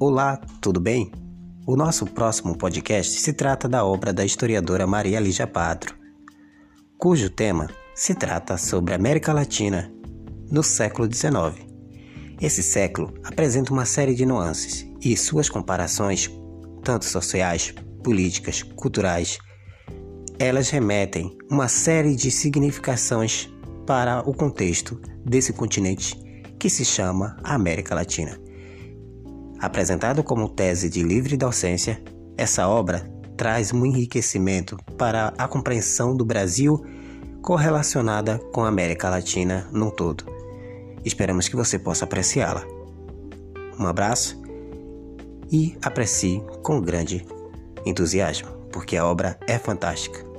Olá, tudo bem? O nosso próximo podcast se trata da obra da historiadora Maria Lígia Padro, cujo tema se trata sobre a América Latina no século XIX. Esse século apresenta uma série de nuances e suas comparações, tanto sociais, políticas, culturais, elas remetem uma série de significações para o contexto desse continente que se chama América Latina. Apresentado como tese de livre docência, essa obra traz um enriquecimento para a compreensão do Brasil correlacionada com a América Latina num todo. Esperamos que você possa apreciá-la. Um abraço e aprecie com grande entusiasmo, porque a obra é fantástica.